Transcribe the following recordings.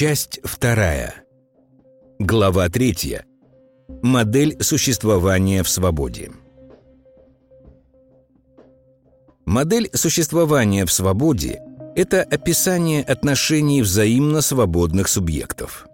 Часть вторая. Глава третья. Модель существования в свободе. Модель существования в свободе – это описание отношений взаимно свободных субъектов.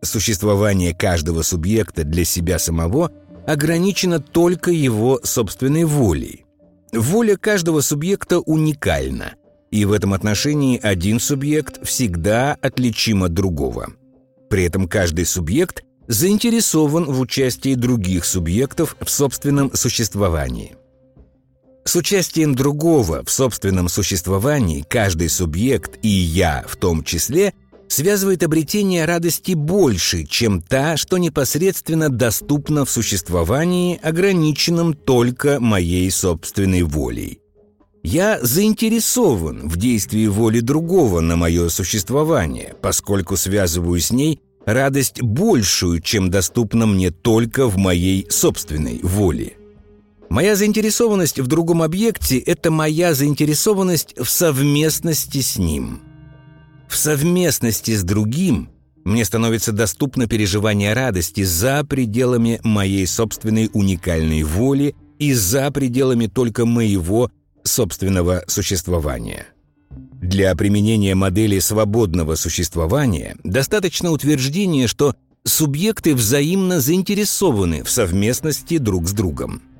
Существование каждого субъекта для себя самого ограничено только его собственной волей. Воля каждого субъекта уникальна, и в этом отношении один субъект всегда отличим от другого. При этом каждый субъект заинтересован в участии других субъектов в собственном существовании. С участием другого в собственном существовании каждый субъект, и я в том числе, связывает обретение радости больше, чем та, что непосредственно доступна в существовании, ограниченном только моей собственной волей. Я заинтересован в действии воли другого на мое существование, поскольку связываю с ней радость большую, чем доступна мне только в моей собственной воле. Моя заинтересованность в другом объекте – это моя заинтересованность в совместности с ним. В совместности с другим мне становится доступно переживание радости за пределами моей собственной уникальной воли и за пределами только моего собственного существования. Для применения модели свободного существования достаточно утверждения, что субъекты взаимно заинтересованы в совместности друг с другом –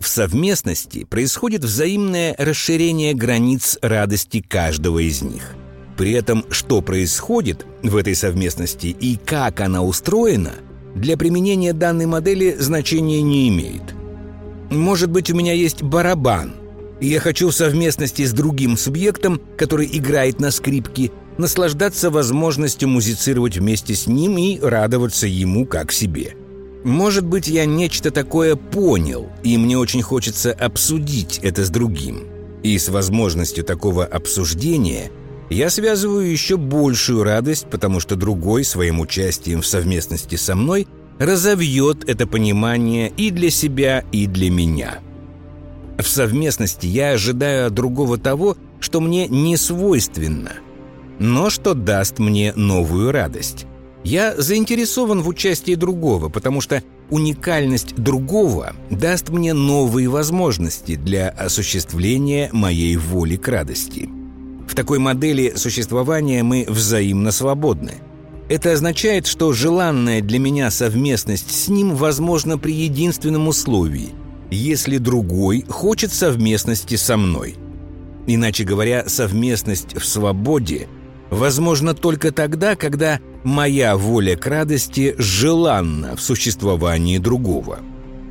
в совместности происходит взаимное расширение границ радости каждого из них. При этом, что происходит в этой совместности и как она устроена, для применения данной модели значения не имеет. Может быть, у меня есть барабан, я хочу в совместности с другим субъектом, который играет на скрипке, наслаждаться возможностью музицировать вместе с ним и радоваться ему как себе – может быть, я нечто такое понял, и мне очень хочется обсудить это с другим. И с возможностью такого обсуждения я связываю еще большую радость, потому что другой своим участием в совместности со мной разовьет это понимание и для себя, и для меня. В совместности я ожидаю от другого того, что мне не свойственно, но что даст мне новую радость. Я заинтересован в участии другого, потому что уникальность другого даст мне новые возможности для осуществления моей воли к радости. В такой модели существования мы взаимно свободны. Это означает, что желанная для меня совместность с ним возможна при единственном условии – если другой хочет совместности со мной. Иначе говоря, совместность в свободе – возможно только тогда, когда моя воля к радости желанна в существовании другого.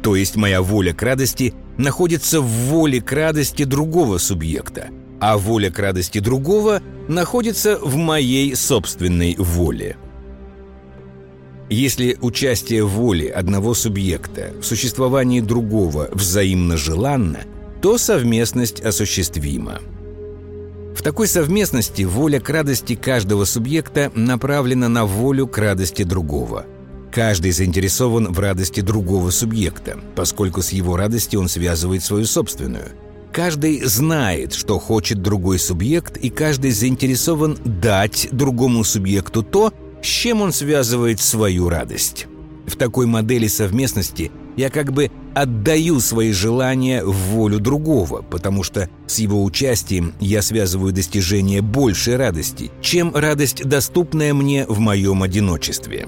То есть моя воля к радости находится в воле к радости другого субъекта, а воля к радости другого находится в моей собственной воле. Если участие воли одного субъекта в существовании другого взаимно желанно, то совместность осуществима. В такой совместности воля к радости каждого субъекта направлена на волю к радости другого. Каждый заинтересован в радости другого субъекта, поскольку с его радости он связывает свою собственную. Каждый знает, что хочет другой субъект, и каждый заинтересован дать другому субъекту то, с чем он связывает свою радость. В такой модели совместности я как бы отдаю свои желания в волю другого, потому что с его участием я связываю достижение большей радости, чем радость, доступная мне в моем одиночестве.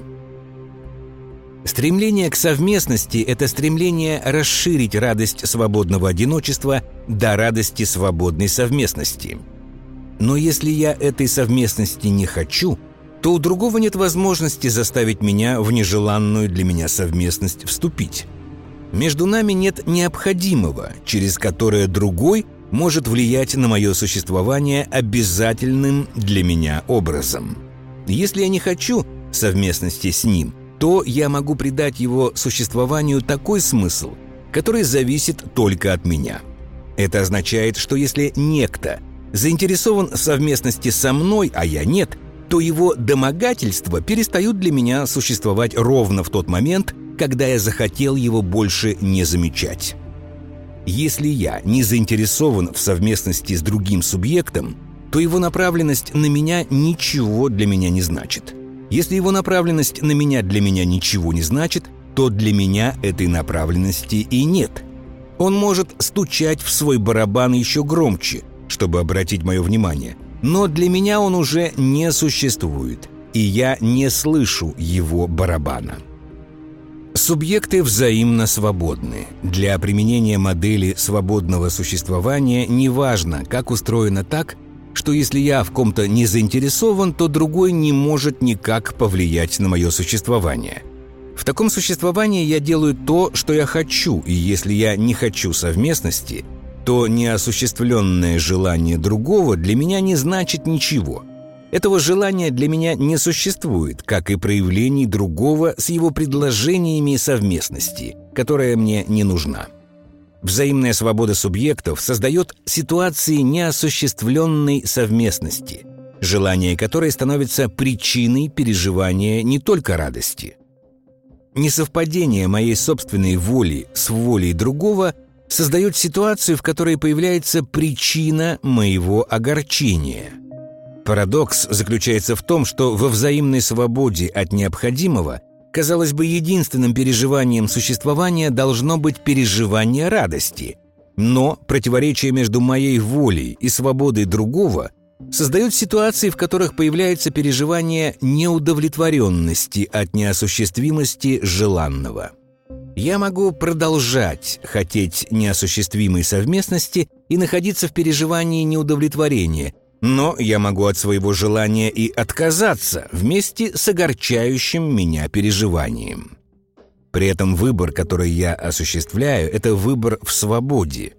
Стремление к совместности – это стремление расширить радость свободного одиночества до радости свободной совместности. Но если я этой совместности не хочу, то у другого нет возможности заставить меня в нежеланную для меня совместность вступить. Между нами нет необходимого, через которое другой может влиять на мое существование обязательным для меня образом. Если я не хочу совместности с ним, то я могу придать его существованию такой смысл, который зависит только от меня. Это означает, что если некто заинтересован в совместности со мной, а я нет, то его домогательства перестают для меня существовать ровно в тот момент, когда я захотел его больше не замечать. Если я не заинтересован в совместности с другим субъектом, то его направленность на меня ничего для меня не значит. Если его направленность на меня для меня ничего не значит, то для меня этой направленности и нет. Он может стучать в свой барабан еще громче, чтобы обратить мое внимание, но для меня он уже не существует, и я не слышу его барабана. Субъекты взаимно свободны. Для применения модели свободного существования неважно, как устроено так, что если я в ком-то не заинтересован, то другой не может никак повлиять на мое существование. В таком существовании я делаю то, что я хочу, и если я не хочу совместности, то неосуществленное желание другого для меня не значит ничего – этого желания для меня не существует, как и проявлений другого с его предложениями совместности, которая мне не нужна. Взаимная свобода субъектов создает ситуации неосуществленной совместности, желание которой становится причиной переживания не только радости. Несовпадение моей собственной воли с волей другого создает ситуацию, в которой появляется причина моего огорчения – Парадокс заключается в том, что во взаимной свободе от необходимого, казалось бы, единственным переживанием существования должно быть переживание радости. Но противоречие между моей волей и свободой другого создает ситуации, в которых появляется переживание неудовлетворенности от неосуществимости желанного. Я могу продолжать хотеть неосуществимой совместности и находиться в переживании неудовлетворения, но я могу от своего желания и отказаться вместе с огорчающим меня переживанием. При этом выбор, который я осуществляю, это выбор в свободе.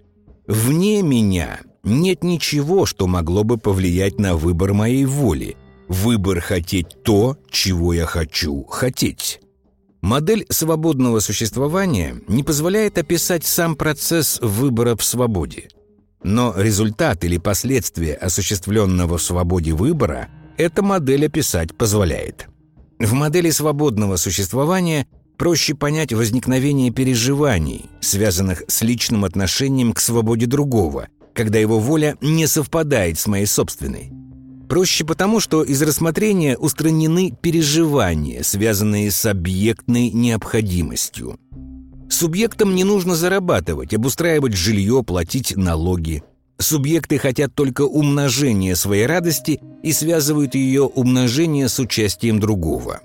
Вне меня нет ничего, что могло бы повлиять на выбор моей воли. Выбор хотеть то, чего я хочу хотеть. Модель свободного существования не позволяет описать сам процесс выбора в свободе – но результат или последствия осуществленного в свободе выбора эта модель описать позволяет. В модели свободного существования проще понять возникновение переживаний, связанных с личным отношением к свободе другого, когда его воля не совпадает с моей собственной. Проще потому, что из рассмотрения устранены переживания, связанные с объектной необходимостью. Субъектам не нужно зарабатывать, обустраивать жилье, платить налоги. Субъекты хотят только умножения своей радости и связывают ее умножение с участием другого.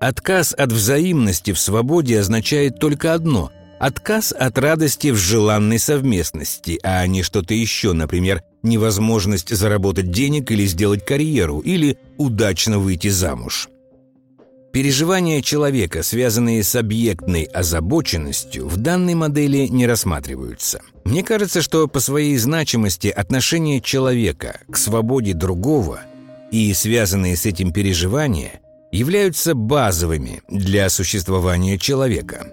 Отказ от взаимности в свободе означает только одно – отказ от радости в желанной совместности, а не что-то еще, например, невозможность заработать денег или сделать карьеру, или удачно выйти замуж – Переживания человека, связанные с объектной озабоченностью, в данной модели не рассматриваются. Мне кажется, что по своей значимости отношение человека к свободе другого и связанные с этим переживания являются базовыми для существования человека.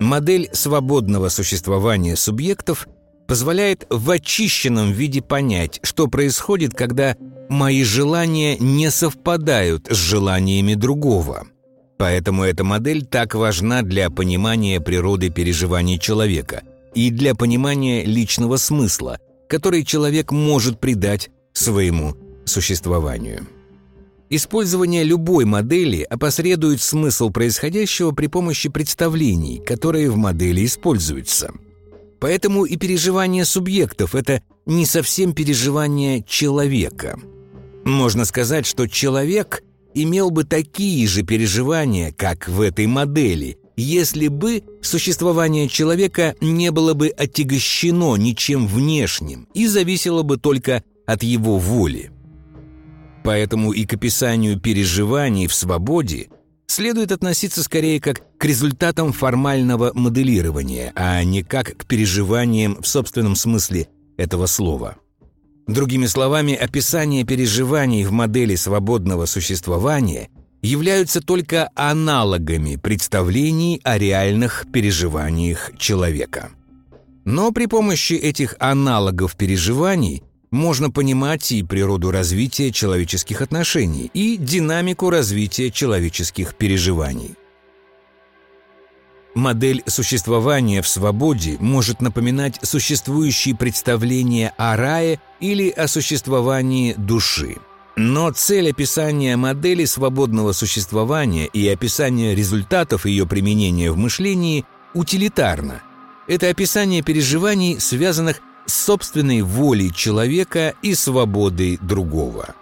Модель свободного существования субъектов позволяет в очищенном виде понять, что происходит, когда мои желания не совпадают с желаниями другого – Поэтому эта модель так важна для понимания природы переживаний человека и для понимания личного смысла, который человек может придать своему существованию. Использование любой модели опосредует смысл происходящего при помощи представлений, которые в модели используются. Поэтому и переживание субъектов – это не совсем переживание человека. Можно сказать, что человек имел бы такие же переживания, как в этой модели, если бы существование человека не было бы отягощено ничем внешним и зависело бы только от его воли. Поэтому и к описанию переживаний в свободе следует относиться скорее как к результатам формального моделирования, а не как к переживаниям в собственном смысле этого слова. Другими словами, описание переживаний в модели свободного существования являются только аналогами представлений о реальных переживаниях человека. Но при помощи этих аналогов переживаний можно понимать и природу развития человеческих отношений, и динамику развития человеческих переживаний. Модель существования в свободе может напоминать существующие представления о рае или о существовании души. Но цель описания модели свободного существования и описания результатов ее применения в мышлении утилитарна. Это описание переживаний, связанных собственной волей человека и свободой другого.